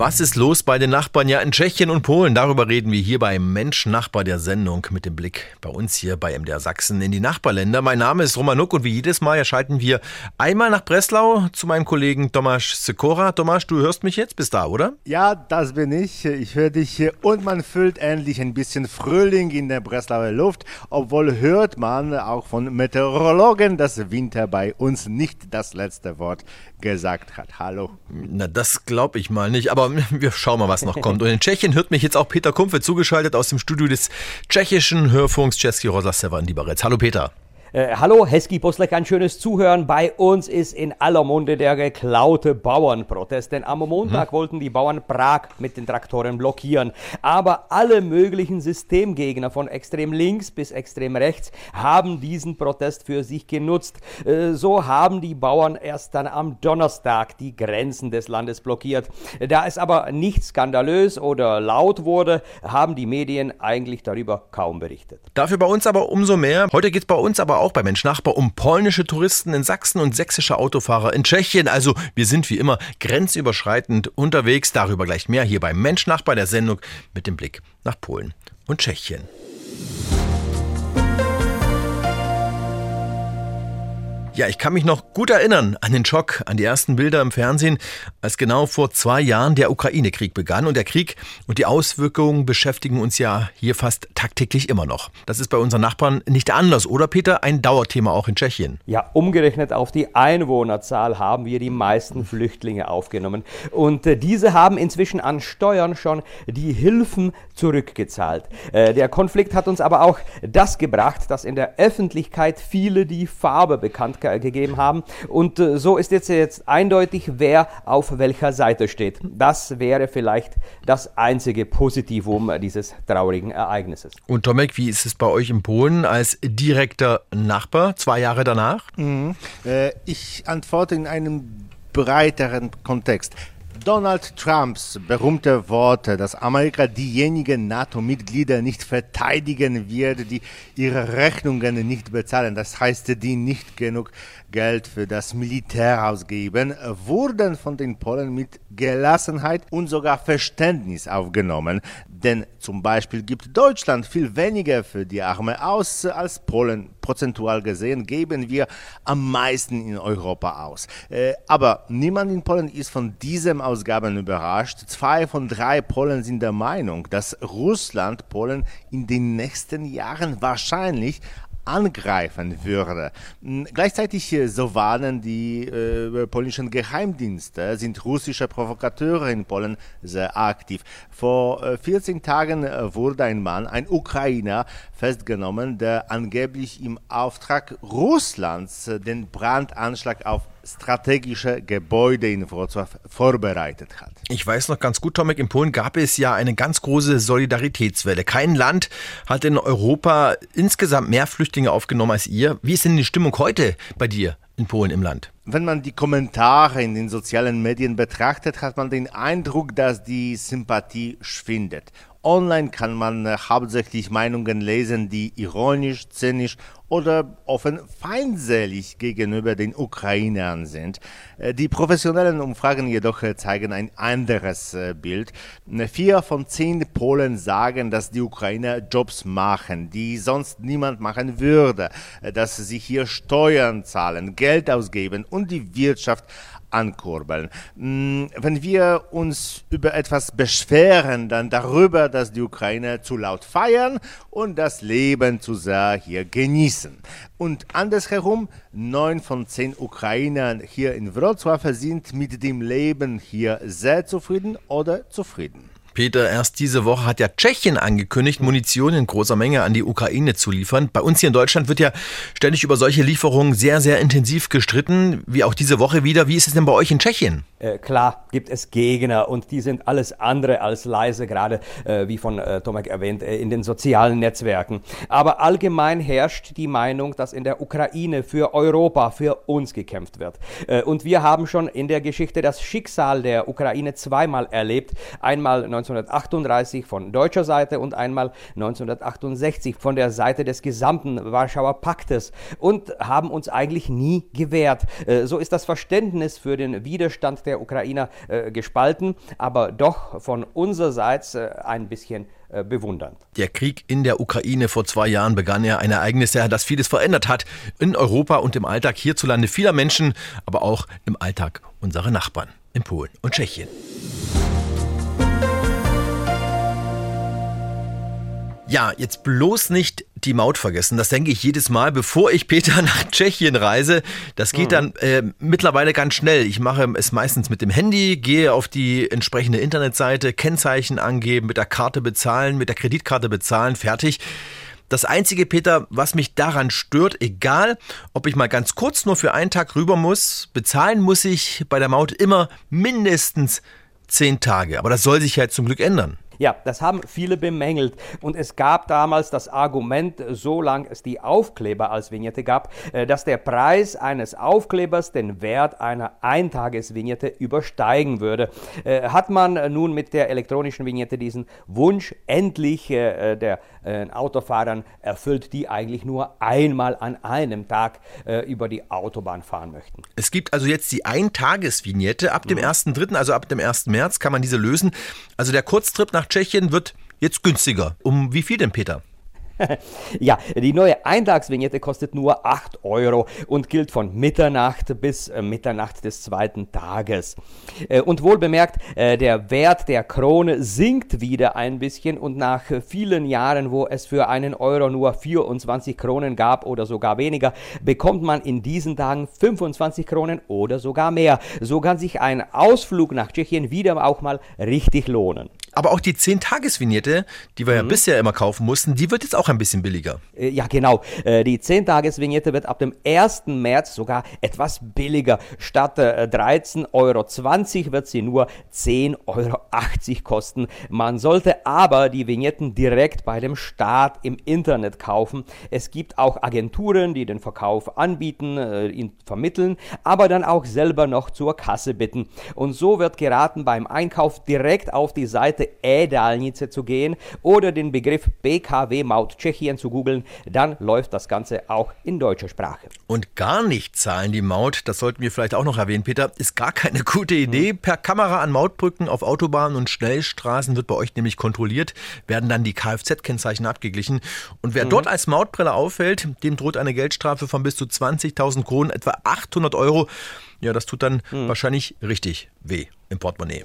Was ist los bei den Nachbarn? Ja, in Tschechien und Polen. Darüber reden wir hier bei Mensch Nachbar der Sendung mit dem Blick bei uns hier bei MDR Sachsen in die Nachbarländer. Mein Name ist Roman Nuck und wie jedes Mal schalten wir einmal nach Breslau zu meinem Kollegen Tomasz Sikora. Tomasz, du hörst mich jetzt? Bist da, oder? Ja, das bin ich. Ich höre dich und man fühlt endlich ein bisschen Frühling in der Breslauer Luft, obwohl hört man auch von Meteorologen, dass Winter bei uns nicht das letzte Wort gesagt hat. Hallo. Na, das glaube ich mal nicht, aber wir schauen mal, was noch kommt. Und in Tschechien hört mich jetzt auch Peter Kumpfe zugeschaltet aus dem Studio des tschechischen Hörfunks Český rozhlas Sevan Liberec. Hallo Peter. Äh, hallo, Hesky Poslech, ein schönes Zuhören. Bei uns ist in aller Munde der geklaute Bauernprotest, denn am Montag mhm. wollten die Bauern Prag mit den Traktoren blockieren. Aber alle möglichen Systemgegner von extrem links bis extrem rechts haben diesen Protest für sich genutzt. Äh, so haben die Bauern erst dann am Donnerstag die Grenzen des Landes blockiert. Da es aber nicht skandalös oder laut wurde, haben die Medien eigentlich darüber kaum berichtet. Dafür bei uns aber umso mehr. Heute geht es bei uns aber auch bei Mensch Nachbar um polnische Touristen in Sachsen und sächsische Autofahrer in Tschechien. Also wir sind wie immer grenzüberschreitend unterwegs. Darüber gleich mehr hier bei Mensch Nachbar der Sendung mit dem Blick nach Polen und Tschechien. Ja, ich kann mich noch gut erinnern an den Schock, an die ersten Bilder im Fernsehen, als genau vor zwei Jahren der Ukraine-Krieg begann. Und der Krieg und die Auswirkungen beschäftigen uns ja hier fast tagtäglich immer noch. Das ist bei unseren Nachbarn nicht anders, oder Peter? Ein Dauerthema auch in Tschechien. Ja, umgerechnet auf die Einwohnerzahl haben wir die meisten Flüchtlinge aufgenommen. Und äh, diese haben inzwischen an Steuern schon die Hilfen zurückgezahlt. Äh, der Konflikt hat uns aber auch das gebracht, dass in der Öffentlichkeit viele die Farbe bekannt gegeben haben. Und äh, so ist jetzt, jetzt eindeutig, wer auf welcher Seite steht. Das wäre vielleicht das einzige Positivum dieses traurigen Ereignisses. Und Tomek, wie ist es bei euch in Polen als direkter Nachbar zwei Jahre danach? Mhm. Äh, ich antworte in einem breiteren Kontext. Donald Trumps berühmte Worte, dass Amerika diejenigen NATO-Mitglieder nicht verteidigen wird, die ihre Rechnungen nicht bezahlen, das heißt, die nicht genug Geld für das Militär ausgeben, wurden von den Polen mit Gelassenheit und sogar Verständnis aufgenommen. Denn zum Beispiel gibt Deutschland viel weniger für die Arme aus als Polen. Prozentual gesehen geben wir am meisten in Europa aus. Äh, aber niemand in Polen ist von diesen Ausgaben überrascht. Zwei von drei Polen sind der Meinung, dass Russland Polen in den nächsten Jahren wahrscheinlich angreifen würde. Hm, gleichzeitig äh, so warnen die äh, polnischen Geheimdienste, sind russische Provokateure in Polen sehr aktiv. Vor äh, 14 Tagen äh, wurde ein Mann, ein Ukrainer, festgenommen, der angeblich im Auftrag Russlands äh, den Brandanschlag auf strategische Gebäude in Wrocław vorbereitet hat. Ich weiß noch ganz gut, Tomek, in Polen gab es ja eine ganz große Solidaritätswelle. Kein Land hat in Europa insgesamt mehr Flüchtlinge aufgenommen als ihr. Wie ist denn die Stimmung heute bei dir in Polen im Land? Wenn man die Kommentare in den sozialen Medien betrachtet, hat man den Eindruck, dass die Sympathie schwindet. Online kann man äh, hauptsächlich Meinungen lesen, die ironisch, zynisch oder offen feindselig gegenüber den Ukrainern sind. Äh, die professionellen Umfragen jedoch äh, zeigen ein anderes Bild. Vier von zehn Polen sagen, dass die Ukrainer Jobs machen, die sonst niemand machen würde, dass sie hier Steuern zahlen, Geld ausgeben und die Wirtschaft ankurbeln. Mm, wenn wir uns über etwas beschweren, dann darüber, dass die Ukrainer zu laut feiern und das Leben zu sehr hier genießen. Und andersherum, neun von zehn Ukrainern hier in Wrocław sind mit dem Leben hier sehr zufrieden oder zufrieden. Peter, erst diese Woche hat ja Tschechien angekündigt, Munition in großer Menge an die Ukraine zu liefern. Bei uns hier in Deutschland wird ja ständig über solche Lieferungen sehr, sehr intensiv gestritten, wie auch diese Woche wieder. Wie ist es denn bei euch in Tschechien? Äh, klar gibt es Gegner und die sind alles andere als leise, gerade äh, wie von äh, Tomek erwähnt, äh, in den sozialen Netzwerken. Aber allgemein herrscht die Meinung, dass in der Ukraine für Europa, für uns gekämpft wird. Äh, und wir haben schon in der Geschichte das Schicksal der Ukraine zweimal erlebt. Einmal 1938 von deutscher Seite und einmal 1968 von der Seite des gesamten Warschauer Paktes und haben uns eigentlich nie gewehrt. Äh, so ist das Verständnis für den Widerstand der Ukrainer äh, gespalten, aber doch von unsererseits äh, ein bisschen bewundernd. Der Krieg in der Ukraine vor zwei Jahren begann ja ein Ereignis, das vieles verändert hat in Europa und im Alltag hierzulande vieler Menschen, aber auch im Alltag unserer Nachbarn in Polen und Tschechien. Ja, jetzt bloß nicht die Maut vergessen. Das denke ich jedes Mal, bevor ich Peter nach Tschechien reise. Das geht dann äh, mittlerweile ganz schnell. Ich mache es meistens mit dem Handy, gehe auf die entsprechende Internetseite, Kennzeichen angeben, mit der Karte bezahlen, mit der Kreditkarte bezahlen, fertig. Das Einzige, Peter, was mich daran stört, egal ob ich mal ganz kurz nur für einen Tag rüber muss, bezahlen muss ich bei der Maut immer mindestens zehn Tage. Aber das soll sich ja zum Glück ändern. Ja, das haben viele bemängelt. Und es gab damals das Argument, solange es die Aufkleber als Vignette gab, äh, dass der Preis eines Aufklebers den Wert einer Eintagesvignette übersteigen würde. Äh, hat man nun mit der elektronischen Vignette diesen Wunsch endlich äh, der Autofahrern erfüllt, die eigentlich nur einmal an einem Tag über die Autobahn fahren möchten. Es gibt also jetzt die Eintagesvignette ab dem mhm. 1.3., also ab dem 1. März kann man diese lösen. Also der Kurztrip nach Tschechien wird jetzt günstiger. Um wie viel denn, Peter? ja, die neue Eintagsvignette kostet nur 8 Euro und gilt von Mitternacht bis äh, Mitternacht des zweiten Tages. Äh, und wohl bemerkt, äh, der Wert der Krone sinkt wieder ein bisschen und nach vielen Jahren, wo es für einen Euro nur 24 Kronen gab oder sogar weniger, bekommt man in diesen Tagen 25 Kronen oder sogar mehr. So kann sich ein Ausflug nach Tschechien wieder auch mal richtig lohnen. Aber auch die 10-Tages-Vignette, die wir mhm. ja bisher immer kaufen mussten, die wird jetzt auch ein bisschen billiger. Äh, ja, genau. Äh, die 10-Tages-Vignette wird ab dem 1. März sogar etwas billiger. Statt 13,20 äh, Euro wird sie nur 10,80 Euro kosten. Man sollte aber die Vignetten direkt bei dem Staat im Internet kaufen. Es gibt auch Agenturen, die den Verkauf anbieten, ihn vermitteln, aber dann auch selber noch zur Kasse bitten. Und so wird geraten, beim Einkauf direkt auf die Seite Seite E-Dalnice zu gehen oder den Begriff BKW Maut Tschechien zu googeln, dann läuft das Ganze auch in deutscher Sprache. Und gar nicht zahlen die Maut, das sollten wir vielleicht auch noch erwähnen, Peter, ist gar keine gute Idee. Mhm. Per Kamera an Mautbrücken auf Autobahnen und Schnellstraßen wird bei euch nämlich kontrolliert, werden dann die Kfz-Kennzeichen abgeglichen. Und wer mhm. dort als Mautbrille auffällt, dem droht eine Geldstrafe von bis zu 20.000 Kronen, etwa 800 Euro. Ja, das tut dann mhm. wahrscheinlich richtig weh im Portemonnaie.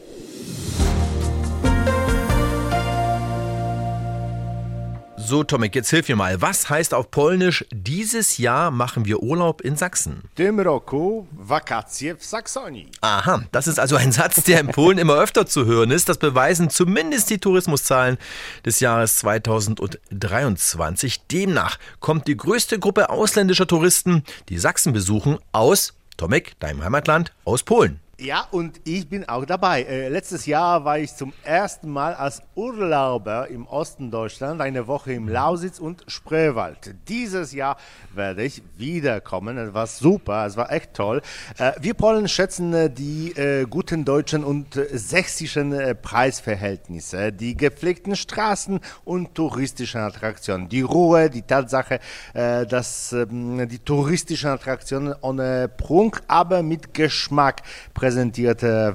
So, Tomek, jetzt hilf mir mal. Was heißt auf Polnisch, dieses Jahr machen wir Urlaub in Sachsen? Tym roku wakacje w Saxonii. Aha, das ist also ein Satz, der in Polen immer öfter zu hören ist. Das beweisen zumindest die Tourismuszahlen des Jahres 2023. Demnach kommt die größte Gruppe ausländischer Touristen, die Sachsen besuchen, aus, Tomek, deinem Heimatland, aus Polen. Ja, und ich bin auch dabei. Äh, letztes Jahr war ich zum ersten Mal als Urlauber im Osten Deutschland, eine Woche im Lausitz und Spreewald. Dieses Jahr werde ich wiederkommen. Es war super, es war echt toll. Äh, wir Polen schätzen äh, die äh, guten deutschen und äh, sächsischen äh, Preisverhältnisse, die gepflegten Straßen und touristischen Attraktionen. Die Ruhe, die Tatsache, dass ähm, die touristischen Attraktionen ohne Prunk, aber mit Geschmack präsentiert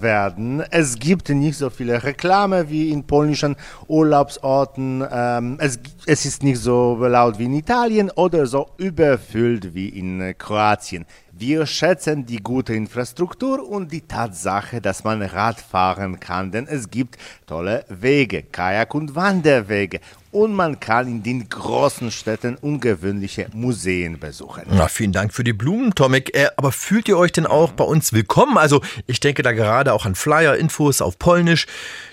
werden. Es gibt nicht so viele Reklame wie in polnischen Urlaubsorten. Ähm, es, es ist nicht so laut wie in Italien oder so überfüllt wie in Kroatien. Wir schätzen die gute Infrastruktur und die Tatsache, dass man Rad fahren kann, denn es gibt tolle Wege, Kajak- und Wanderwege und man kann in den großen Städten ungewöhnliche Museen besuchen. Na, vielen Dank für die Blumen, Tomek. Äh, aber fühlt ihr euch denn auch bei uns willkommen? Also ich denke da gerade auch an Flyer, Infos auf Polnisch.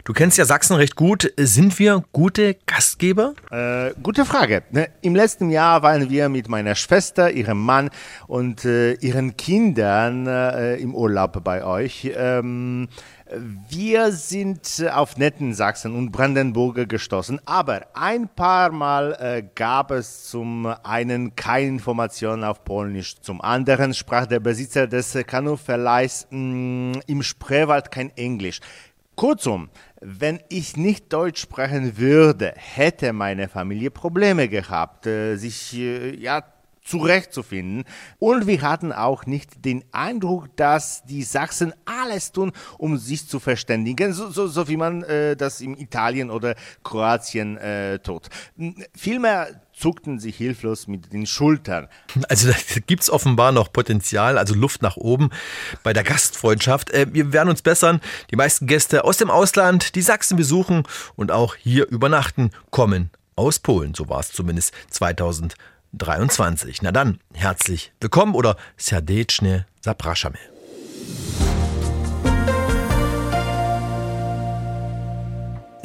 Du kennst ja Sachsen recht gut. Sind wir gute Gastgeber? Äh, gute Frage. Ne, Im letzten Jahr waren wir mit meiner Schwester, ihrem Mann und äh, ihren Kindern äh, im Urlaub bei euch. Ähm, wir sind äh, auf netten Sachsen und Brandenburger gestoßen, aber ein paar Mal äh, gab es zum einen keine Informationen auf Polnisch, zum anderen sprach der Besitzer des Kanuverleihs mm, im Spreewald kein Englisch. Kurzum, Wenn ich nicht Deutsch sprechen würde, hätte meine Familie Probleme gehabt, äh, sich äh, ja zurechtzufinden. Und wir hatten auch nicht den Eindruck, dass die Sachsen alles tun, um sich zu verständigen, so, so, so wie man äh, das in Italien oder Kroatien äh, tut. Vielmehr zuckten sie hilflos mit den Schultern. Also da gibt es offenbar noch Potenzial, also Luft nach oben bei der Gastfreundschaft. Äh, wir werden uns bessern. Die meisten Gäste aus dem Ausland, die Sachsen besuchen und auch hier übernachten, kommen aus Polen. So war es zumindest 2000. 23. Na dann, herzlich willkommen oder Serdeczne Zapraszamy.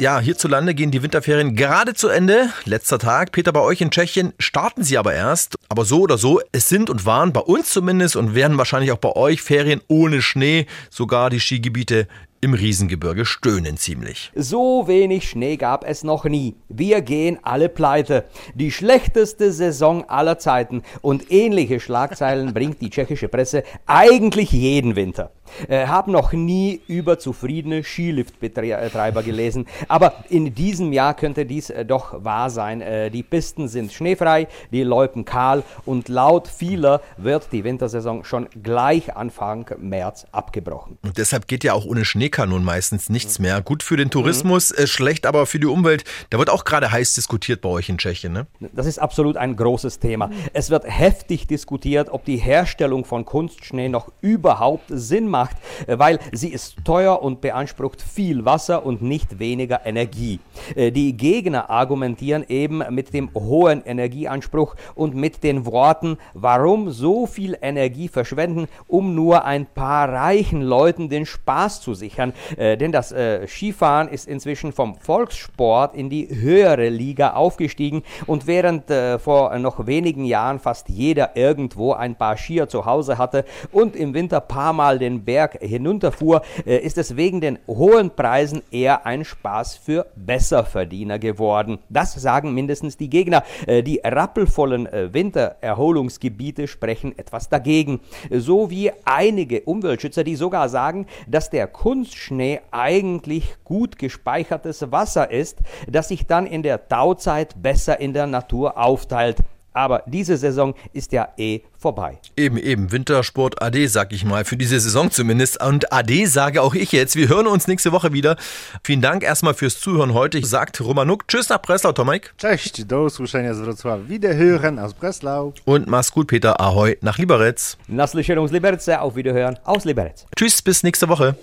Ja, hierzulande gehen die Winterferien gerade zu Ende. Letzter Tag. Peter, bei euch in Tschechien starten sie aber erst. Aber so oder so, es sind und waren bei uns zumindest und werden wahrscheinlich auch bei euch Ferien ohne Schnee. Sogar die Skigebiete im Riesengebirge stöhnen ziemlich. So wenig Schnee gab es noch nie. Wir gehen alle pleite. Die schlechteste Saison aller Zeiten und ähnliche Schlagzeilen bringt die tschechische Presse eigentlich jeden Winter. Äh, habe noch nie über zufriedene Skiliftbetreiber gelesen, aber in diesem Jahr könnte dies äh, doch wahr sein. Äh, die Pisten sind schneefrei, die Loipen kahl und laut vieler wird die Wintersaison schon gleich Anfang März abgebrochen. Und deshalb geht ja auch ohne Schnee nun meistens nichts mehr. Gut für den Tourismus, mhm. schlecht aber für die Umwelt. Da wird auch gerade heiß diskutiert bei euch in Tschechien. Ne? Das ist absolut ein großes Thema. Es wird heftig diskutiert, ob die Herstellung von Kunstschnee noch überhaupt Sinn macht, äh, weil sie ist teuer und beansprucht viel Wasser und nicht weniger Energie. Äh, die Gegner argumentieren eben mit dem hohen Energieanspruch und mit den Worten, warum so viel Energie verschwenden, um nur ein paar reichen Leuten den Spaß zu sichern. Äh, denn das Skifahren ist inzwischen vom Volkssport in die höhere Liga aufgestiegen und während äh, vor noch wenigen Jahren fast jeder irgendwo ein paar Skier zu Hause hatte und im Winter paar Mal den Berg hinunterfuhr, äh, ist es wegen den hohen Preisen eher ein Spaß für Besserverdiener geworden. Das sagen mindestens die Gegner. Äh, die rappelvollen äh, Wintererholungsgebiete sprechen etwas dagegen. So wie einige Umweltschützer, die sogar sagen, dass der Kunst Schnee eigentlich gut gespeichertes Wasser ist, das sich dann in der Tauzeit besser in der Natur aufteilt. Aber diese Saison ist ja eh vorbei. Eben, eben. Wintersport AD, sag ich mal, für diese Saison zumindest. Und AD sage auch ich jetzt. Wir hören uns nächste Woche wieder. Vielen Dank erstmal fürs Zuhören heute. Sagt Romanuk. Tschüss nach Breslau, Tomek. Cześć, do usłyszenia z Wrocławia. Wiederhören aus Breslau. Und mach's gut, Peter. Ahoi nach Liberec. Naslyšenou z Liberce, auf Wiederhören aus Liberec. Tschüss, bis nächste Woche.